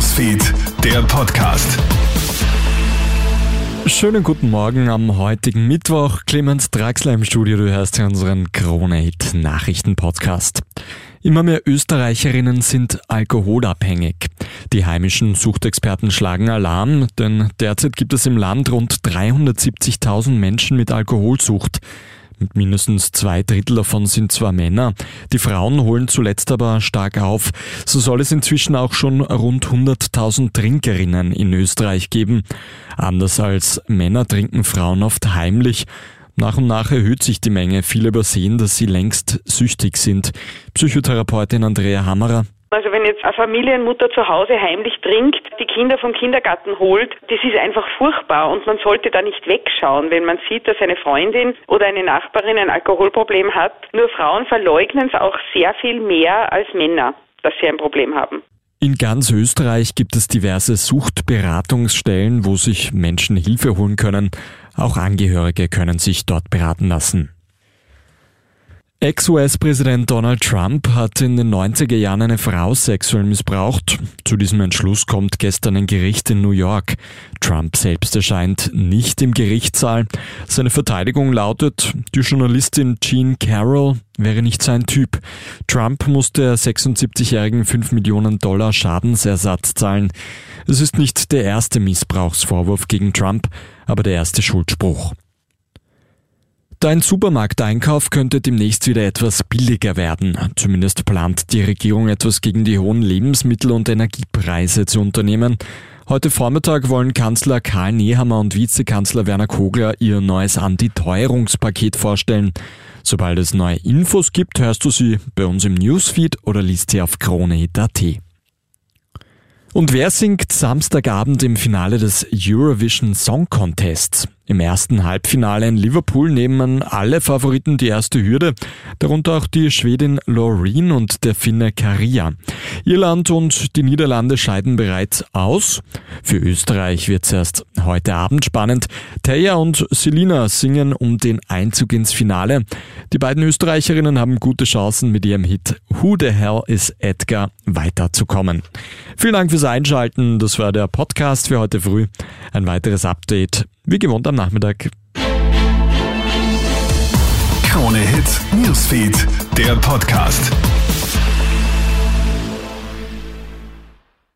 Newsfeed, der Podcast. Schönen guten Morgen am heutigen Mittwoch. Clemens Draxler im Studio, du hörst hier unseren Krone-Hit Nachrichten-Podcast. Immer mehr Österreicherinnen sind alkoholabhängig. Die heimischen Suchtexperten schlagen Alarm, denn derzeit gibt es im Land rund 370.000 Menschen mit Alkoholsucht. Mindestens zwei Drittel davon sind zwar Männer, die Frauen holen zuletzt aber stark auf. So soll es inzwischen auch schon rund 100.000 Trinkerinnen in Österreich geben. Anders als Männer trinken Frauen oft heimlich. Nach und nach erhöht sich die Menge. Viele übersehen, dass sie längst süchtig sind. Psychotherapeutin Andrea Hammerer. Also wenn jetzt eine Familienmutter zu Hause heimlich trinkt, die Kinder vom Kindergarten holt, das ist einfach furchtbar und man sollte da nicht wegschauen, wenn man sieht, dass eine Freundin oder eine Nachbarin ein Alkoholproblem hat. Nur Frauen verleugnen es auch sehr viel mehr als Männer, dass sie ein Problem haben. In ganz Österreich gibt es diverse Suchtberatungsstellen, wo sich Menschen Hilfe holen können. Auch Angehörige können sich dort beraten lassen. Ex-US-Präsident Donald Trump hat in den 90er Jahren eine Frau sexuell missbraucht. Zu diesem Entschluss kommt gestern ein Gericht in New York. Trump selbst erscheint nicht im Gerichtssaal. Seine Verteidigung lautet, die Journalistin Jean Carroll wäre nicht sein Typ. Trump musste der 76-jährigen 5 Millionen Dollar Schadensersatz zahlen. Es ist nicht der erste Missbrauchsvorwurf gegen Trump, aber der erste Schuldspruch. Dein Supermarkteinkauf könnte demnächst wieder etwas billiger werden. Zumindest plant die Regierung etwas gegen die hohen Lebensmittel- und Energiepreise zu unternehmen. Heute Vormittag wollen Kanzler Karl Nehammer und Vizekanzler Werner Kogler ihr neues Antiteuerungspaket vorstellen. Sobald es neue Infos gibt, hörst du sie bei uns im Newsfeed oder liest sie auf kronehit.at. Und wer singt Samstagabend im Finale des Eurovision Song Contests? Im ersten Halbfinale in Liverpool nehmen alle Favoriten die erste Hürde, darunter auch die Schwedin Loreen und der Finne Karia. Irland und die Niederlande scheiden bereits aus. Für Österreich wird es erst heute Abend spannend. Taya und Selina singen um den Einzug ins Finale. Die beiden Österreicherinnen haben gute Chancen mit ihrem Hit Who the Hell is Edgar weiterzukommen. Vielen Dank fürs Einschalten. Das war der Podcast für heute früh. Ein weiteres Update wie gewohnt am Nachmittag. Krone Hits, Newsfeed, der Podcast.